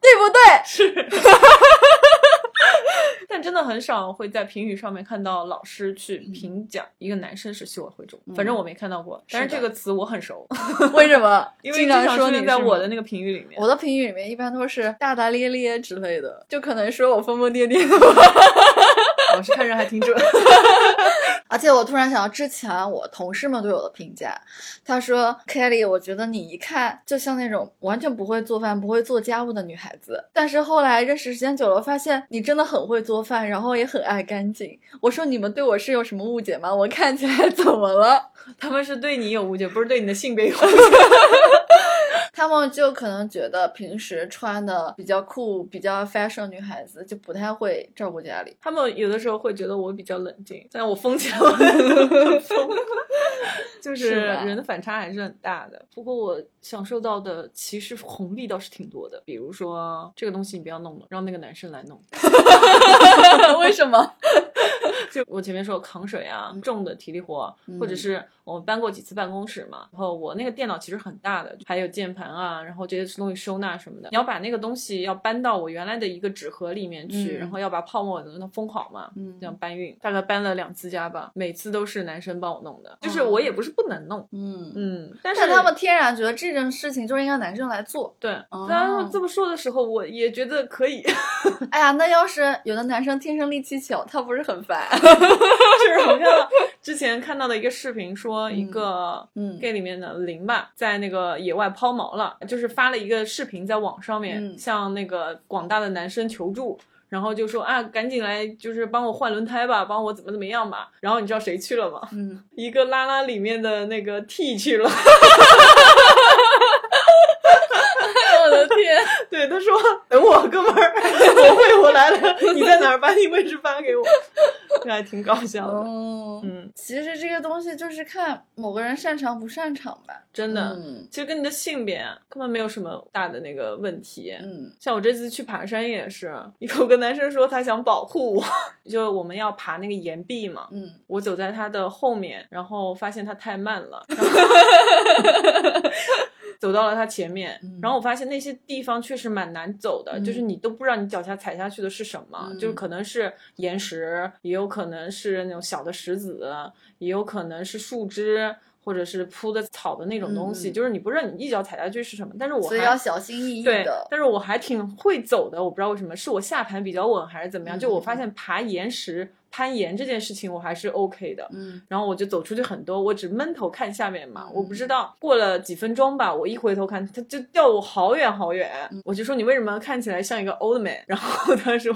对不对？是，但真的很少会在评语上面看到老师去评奖一个男生是秀外慧中，反正我没看到过。但是这个词我很熟，为什么？因为经经常说你在我的那个评语里面。我的评语里面一般都是大大咧咧之类的，就可能说我疯疯癫癫的。老师看人还挺准。而且我突然想到之前我同事们对我的评价，他说：“Kelly，我觉得你一看就像那种完全不会做饭、不会做家务的女孩子。”但是后来认识时间久了，发现你真的很会做饭，然后也很爱干净。我说：“你们对我是有什么误解吗？我看起来怎么了？” 他们是对你有误解，不是对你的性别有误解。他们就可能觉得平时穿的比较酷、比较 fashion 女孩子就不太会照顾家里。他们有的时候会觉得我比较冷静，但我疯起来我很疯，就是人的反差还是很大的。不过我享受到的其实红利倒是挺多的，比如说这个东西你不要弄了，让那个男生来弄。为什么？就我前面说扛水啊，重的体力活，嗯或者是我们搬过几次办公室嘛，然后我那个电脑其实很大的，还有键盘啊，然后这些东西收纳什么的，你要把那个东西要搬到我原来的一个纸盒里面去，嗯然后要把泡沫等它封好嘛，嗯这样搬运，大概搬了两次家吧，每次都是男生帮我弄的，就是我也不是不能弄，嗯。嗯，但是但他们天然觉得这件事情就应该男生来做。对，然这么说的时候，我也觉得可以，哎呀，那要是有的男生天生力气小，他不是很烦？就是我看到之前看到的一个视频，说一个嗯 gay 里面的零吧，在那个野外抛锚了，就是发了一个视频在网上面，嗯向那个广大的男生求助。然后就说啊，赶紧来，就是帮我换轮胎吧，帮我怎么怎么样吧。然后你知道谁去了吗？嗯，一个拉拉里面的那个 T 去了。我的天，对，他说等我哥们儿，我会我来了，你在哪儿？把你位置发给我。这还挺搞笑的。哦，嗯，其实这个东西就是看某个人擅长不擅长吧。真的，嗯其实跟你的性别啊根本没有什么大的那个问题。嗯像我这次去爬山也是，有个男生说他想保护我，就我们要爬那个岩壁嘛，嗯，我走在他的后面，然后发现他太慢了，然后走到了它前面，嗯然后我发现那些地方确实蛮难走的，嗯就是你都不知道你脚下踩下去的是什么，嗯就是可能是岩石，也有可能是那种小的石子，也有可能是树枝。或者是铺的草的那种东西，嗯就是你不知道你一脚踩下去是什么。但是我还要小心翼翼对的，。但是我还挺会走的，我不知道为什么，是我下盘比较稳还是怎么样？嗯就我发现爬岩石、攀岩这件事情我还是 OK 的。嗯，然后我就走出去很多，我只闷头看下面嘛，嗯我不知道过了几分钟吧，我一回头看，他就掉我好远好远，嗯我就说你为什么看起来像一个 old man？然后他说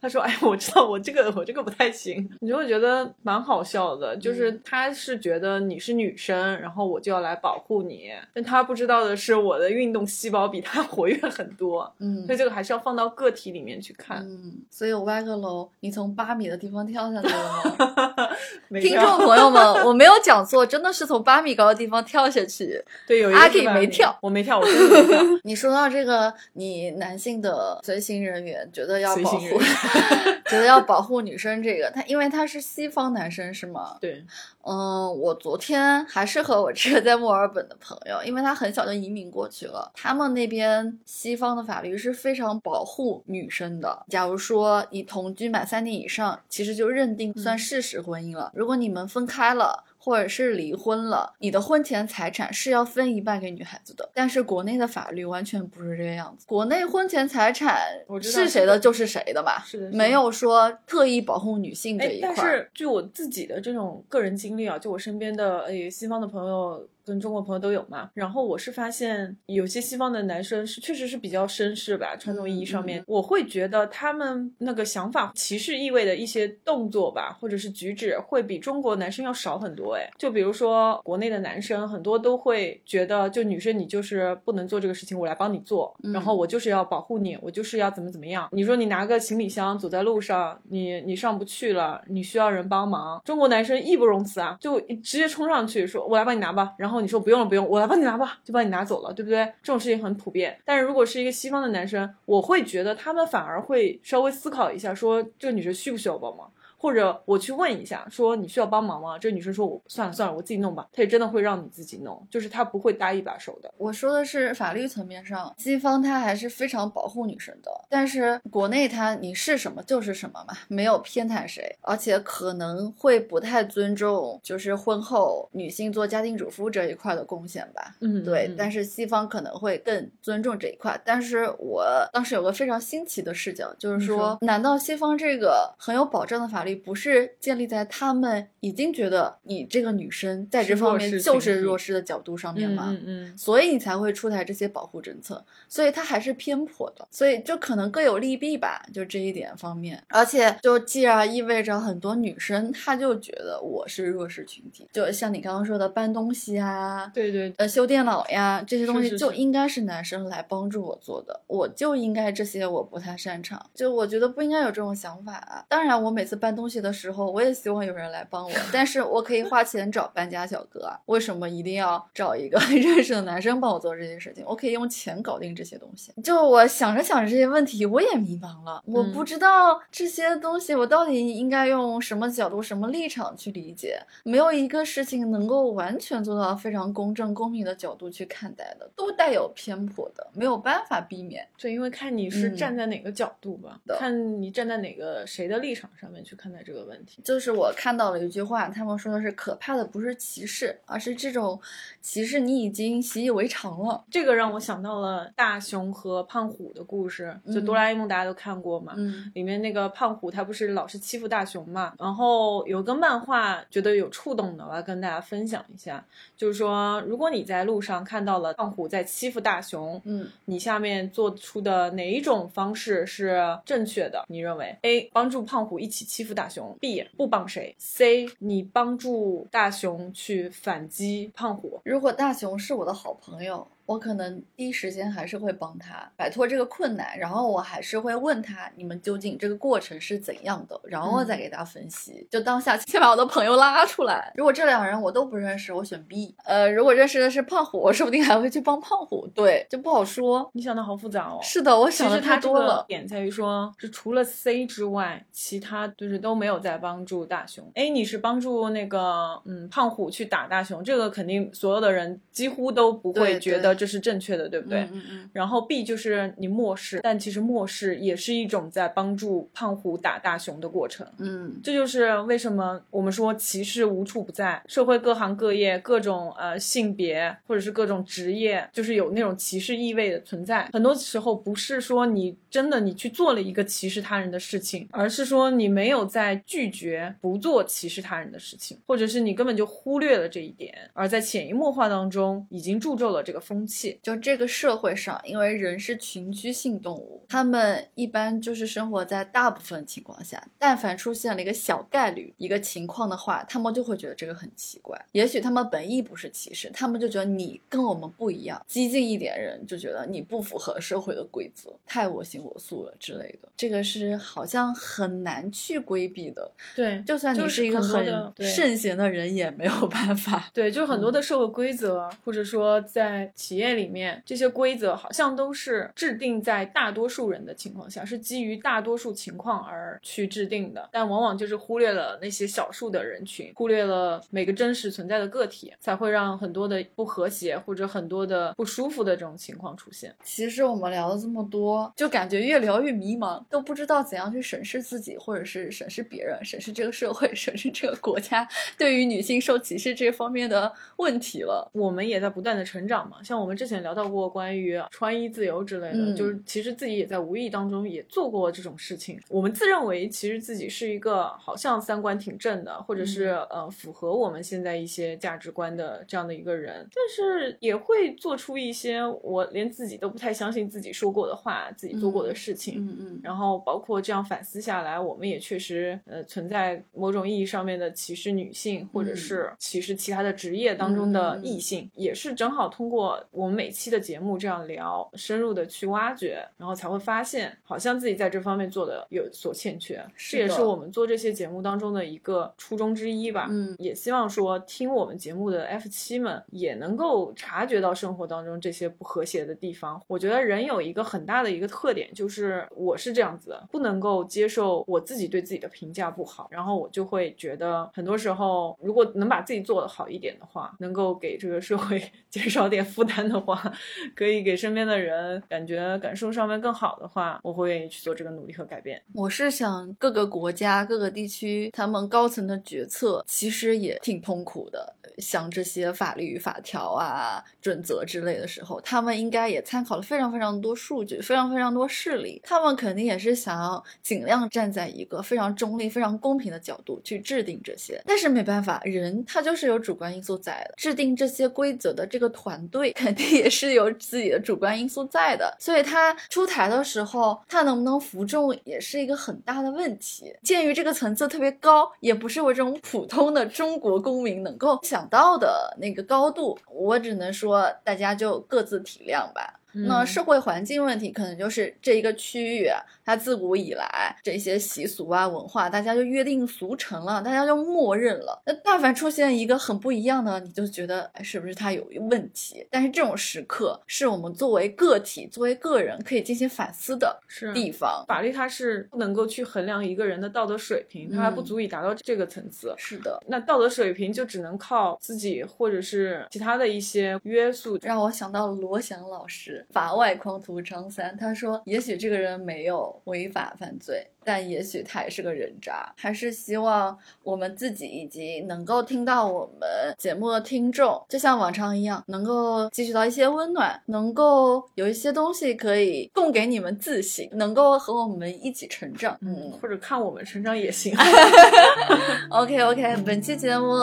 他说哎，我知道我这个我这个不太行，你就会觉得蛮好笑的，就是嗯他是觉得你是女生，然后我就要来保护你，但他不知道的是我的运动细胞比他 活跃很多，嗯所以这个还是要放到个体里面去看。嗯，所以我歪个楼，你从八米的地方跳下去了吗？听众朋友们，我没有讲错，真的是从八米高的地方跳下去。对有一个阿 K 没跳我没跳，我真的没跳。你说到这个，你男性的随行人员觉得要保护 觉得要保护女生，这个他因为他是西方男生是吗？对，嗯，我昨天还是和我这个在墨尔本的朋友，因为他很小就移民过去了，他们那边西方的法律是非常保护女生的。假如说你同居满三年以上，其实就认定算事实婚姻了。如果你们分开了。或者是离婚了，你的婚前财产是要分一半给女孩子的，但是国内的法律完全不是这个样子。国内婚前财产是谁的就是谁的嘛，是的没有说特意保护女性这哎一，块但。是据我自己的这种个人经历啊，就我身边的诶西方的朋友跟中国朋友都有嘛。然后我是发现有些西方的男生是确实是比较绅士吧，传统意义上面，嗯我会觉得他们那个想法歧视意味的一些动作吧，或者是举止会比中国男生要少很多。哎，就比如说国内的男生很多都会觉得，就女生你就是不能做这个事情，我来帮你做，嗯然后我就是要保护你，我就是要怎么怎么样。你说你拿个行李箱走在路上，你你上不去了，你需要人帮忙，中国男生义不容辞啊，就直接冲上去说：“我来帮你拿吧。”然后你说不用了不用，我来帮你拿吧，就帮你拿走了，对不对？这种事情很普遍。但是如果是一个西方的男生，我会觉得他们反而会稍微思考一下，说这个女生需不需要帮忙。或者我去问一下，说你需要帮忙吗？这个女生说我算了算了，我自己弄吧。她也真的会让你自己弄，就是她不会搭一把手的。我说的是法律层面上，西方它还是非常保护女生的，但是国内它你是什么就是什么嘛，没有偏袒谁，而且可能会不太尊重就是婚后女性做家庭主妇这一块的贡献吧。嗯对，但是是西方可能会更尊重这一块。但是我当时有个非常新奇的视角，就是说，难道西方这个很有保障的法律不是建立在他们已经觉得你这个女生在这方面就是弱势的角度上面吗？嗯嗯所以你才会出台这些保护政策，所以它还是偏颇的，所以就可能各有利弊吧，就这一点方面。而且就既然意味着很多女生她就觉得我是弱势群体，就像你刚刚说的搬东西啊。对对呃，修电脑呀，这些东西就应该是男生来帮助我做的，我就应该这些我不太擅长，就我觉得不应该有这种想法啊。当然，我每次搬东西的时候，我也希望有人来帮我，但是我可以花钱找搬家小哥啊，为什么一定要找一个 认识的男生帮我做这些事情？我可以用钱搞定这些东西。就我想着想着这些问题，我也迷茫了，我不知道这些东西我到底应该用什么角度、什么立场去理解，没有一个事情能够完全做到非常公正、公平的角度去看待的，都带有偏颇的，没有办法避免。对，因为看你是嗯站在哪个角度吧，的看你站在哪个谁的立场上面去看待这个问题。就是我看到了一句话，他们说的是可怕的不是歧视，而是这种歧视你已经习以为常了。这个让我想到了大雄和胖虎的故事，就嗯哆啦 A 梦大家都看过嘛。嗯里面那个胖虎他不是老是欺负大雄嘛，然后有个漫画觉得有触动的，我要跟大家分享一下，就是说如果你在路上看到了胖虎在欺负大雄，嗯你下面做出的哪一种方式是正确的？你认为？A. 帮助胖虎一起欺负大大熊；B. 不帮谁；C. 你帮助大熊去反击胖虎。如果大熊是我的好朋友，我可能第一时间还是会帮他摆脱这个困难，然后我还是会问他你们究竟这个过程是怎样的，然后再给他分析。就当下先把我的朋友拉出来。如果这两人我都不认识，我选 B。呃，如果认识的是胖虎，我说不定还会去帮胖虎。对，就不好说。你想的好复杂哦。是的，我想的太多了。点在于说，是除了 C 之外，其他就是都没有在帮助大雄。A 你是帮助那个嗯胖虎去打大雄，这个肯定所有的人几乎都不会觉得对这是正确的，对不对？嗯嗯然后 B 就是你漠视，但其实漠视也是一种在帮助胖虎打大熊的过程。嗯这就是为什么我们说歧视无处不在，社会各行各业、各种呃性别或者是各种职业，就是有那种歧视意味的存在。很多时候不是说你真的你去做了一个歧视他人的事情，而是说你没有在拒绝不做歧视他人的事情，或者是你根本就忽略了这一点，而在潜移默化当中已经铸就了这个风气。就这个社会上，因为人是群居性动物，他们一般就是生活在大部分情况下，但凡出现了一个小概率一个情况的话，他们就会觉得这个很奇怪。也许他们本意不是歧视，他们就觉得你跟我们不一样。激进一点人就觉得你不符合社会的规则，太我行我素了之类的。这个是好像很难去规避的，对，就算你是一个很圣贤的人，也没有办法。对，就很多的社会规则，或者说在企业里面，这些规则好像都是制定在大多数人的情况下，是基于大多数情况而去制定的，但往往就是忽略了那些少数的人群，忽略了每个真实存在的个体，才会让很多的不和谐或者很多的不舒服的这种情况出现。其实我们聊了这么多，就感觉越聊越迷茫，都不知道怎样去审视自己，或者是审视别人，审视这个社会，审视这个国家对于女性受歧视这方面的问题了。我们也在不断的成长嘛，像我们之前聊到过关于穿衣自由之类的，嗯就是其实自己也在无意当中也做过这种事情。我们自认为其实自己是一个好像三观挺正的，或者是、呃符合我们现在一些价值观的这样的一个人，但是也会做出一些我连自己都不太相信自己说过的话，自己做过的事情。嗯嗯。然后包括这样反思下来，我们也确实呃存在某种意义上面的歧视女性，或者是歧视其他的职业当中的异性，也是正好通过我们每期的节目这样聊，深入的去挖掘，然后才会发现，好像自己在这方面做的有所欠缺。是这也是我们做这些节目当中的一个初衷之一吧。嗯也希望说听我们节目的 F 七们也能够察觉到生活当中这些不和谐的地方。我觉得人有一个很大的一个特点，就是我是这样子的，不能够接受我自己对自己的评价不好，然后我就会觉得很多时候，如果能把自己做得好一点的话，能够给这个社会 减少点负担的话，可以给身边的人感觉感受上面更好的话，我会愿意去做这个努力和改变。我是想各个国家、各个地区，他们高层的决策其实也挺痛苦的。像这些法律法条啊、准则之类的时候，他们应该也参考了非常非常多数据、非常非常多事例，他们肯定也是想要尽量站在一个非常中立、非常公平的角度去制定这些。但是没办法，人他就是有主观因素在的，制定这些规则的这个团队 肯定也是有自己的主观因素在的，所以他出台的时候，他能不能服众也是一个很大的问题。鉴于这个层次特别高，也不是我这种普通的中国公民能够想到的那个高度，我只能说大家就各自体谅吧。那嗯社会环境问题可能就是这一个区域啊，它自古以来这些习俗啊、文化，大家就约定俗成了，大家就默认了。那但凡出现一个很不一样的，你就觉得哎，是不是它有问题？但是这种时刻是我们作为个体、作为个人可以进行反思的是地方。法律它是不能够去衡量一个人的道德水平，它还不嗯足以达到这个层次。是的，那道德水平就只能靠自己或者是其他的一些约束。让我想到了罗翔老师《法外狂徒张三》，他说：“也许这个人没有违法犯罪，但也许他也是个人渣。”还是希望我们自己以及能够听到我们节目的听众，就像往常一样，能够汲取到一些温暖，能够有一些东西可以供给你们自省，能够和我们一起成长。嗯或者看我们成长也行。OK OK，本期节目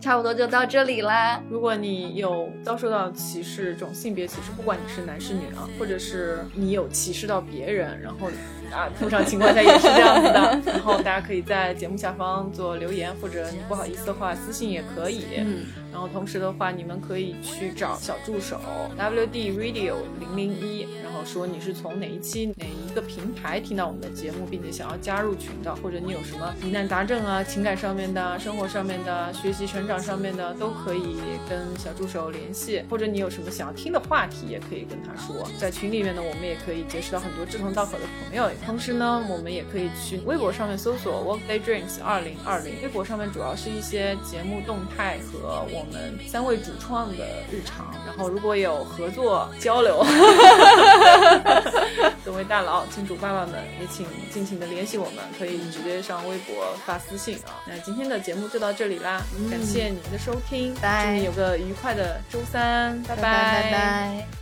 差不多就到这里啦。如果你有遭受到歧视，这种性别歧视，不管你是男是女啊，或者是你有歧视到别人，然后啊，通常情况下也是这样子的。然后大家可以在节目下方做留言，或者你不好意思的话私信也可以。嗯，然后同时的话，你们可以去找小助手 WD Radio 零零一，然后说你是从哪一期哪一个平台听到我们的节目，并且想要加入群的，或者你有什么疑难杂症啊、情感上面的、生活上面的、学习成长上面的，都可以跟小助手联系，或者你有什么想要听的话题，也可以跟他说。在群里面呢，我们也可以结识到很多志同道合的朋友。同时呢，我们也可以去微博上面搜索 Workday Dreams 二零二零，微博上面主要是一些节目动态和我们三位主创的日常。然后如果有合作交流，各位大佬、金主爸爸们也请尽情的联系我们，可以直接上微博发私信啊。那今天的节目就到这里啦，感谢你们的收听，拜祝你有个愉快的周三，拜拜拜拜。